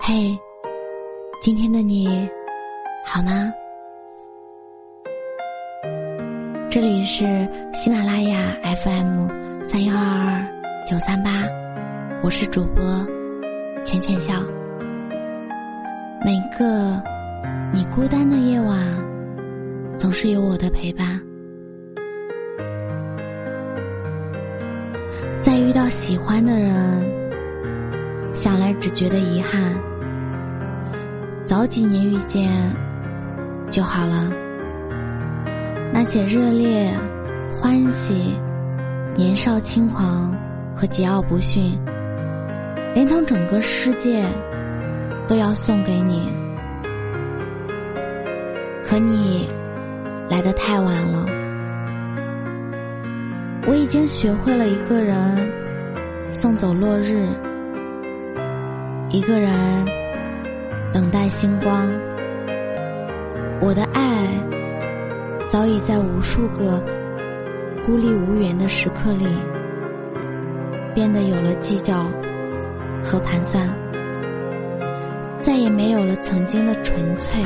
嘿，今天的你好吗？这里是喜马拉雅 FM 三幺二二九三八，我是主播浅浅笑。每个你孤单的夜晚，总是有我的陪伴。在遇到喜欢的人，想来只觉得遗憾。早几年遇见就好了。那些热烈、欢喜、年少轻狂和桀骜不驯，连同整个世界都要送给你。可你来的太晚了。我已经学会了一个人送走落日，一个人。等待星光，我的爱早已在无数个孤立无援的时刻里变得有了计较和盘算，再也没有了曾经的纯粹。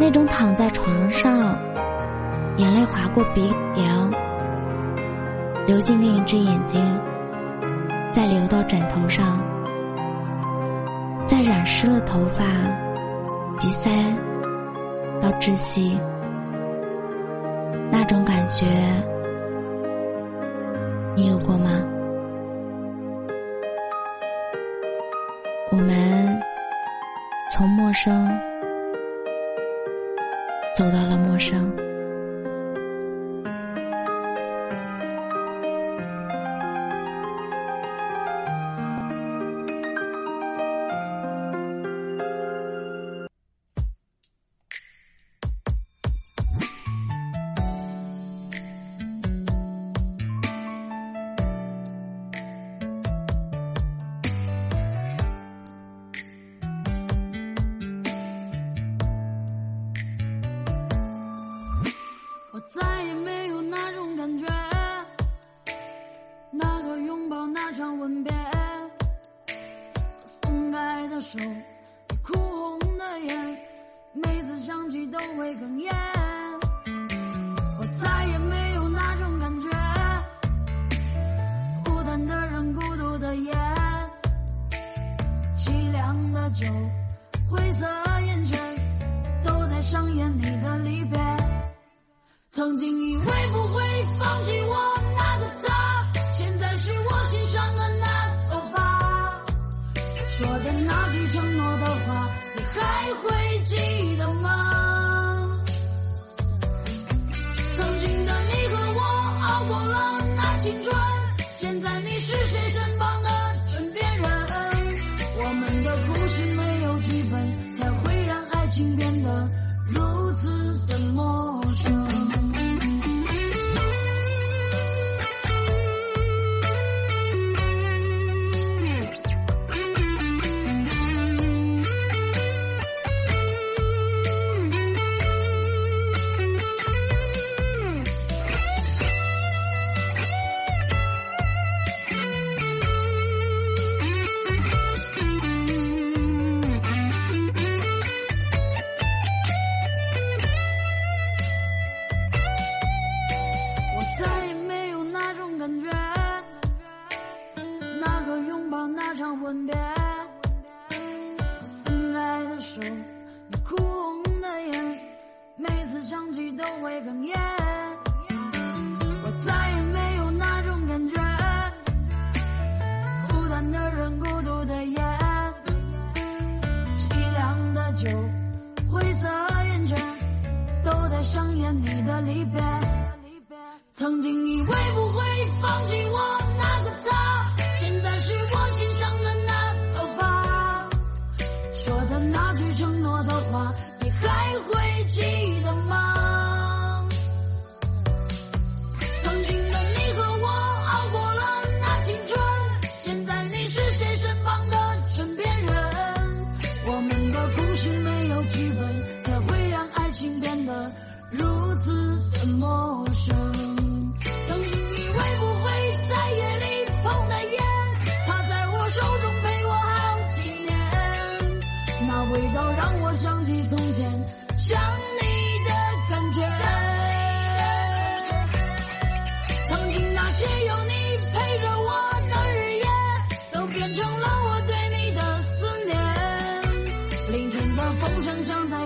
那种躺在床上，眼泪划过鼻梁，流进另一只眼睛，再流到枕头上。再染湿了头发、鼻塞，到窒息，那种感觉，你有过吗？我们从陌生走到了陌生。哭红的眼，每次想起都会哽咽。我再也没有那种感觉，孤单的人，孤独的夜，凄凉的酒，灰色烟圈，都在上演你的离别。曾经一故事没有剧本，想起都会哽咽。我再也没有那种感觉，孤单的人，孤独的夜，凄凉的酒，灰色烟圈，都在上演你的离别。曾经以为不会放弃我那个他，现在是我心上的那头发，说的。那句承诺的话，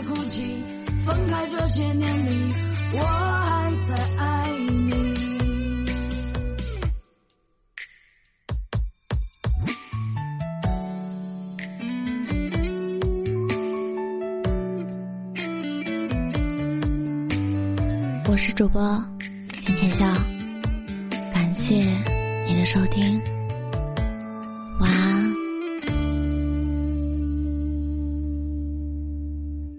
哭泣，分开这些年里，我还在爱你。我是主播浅浅笑，感谢你的收听。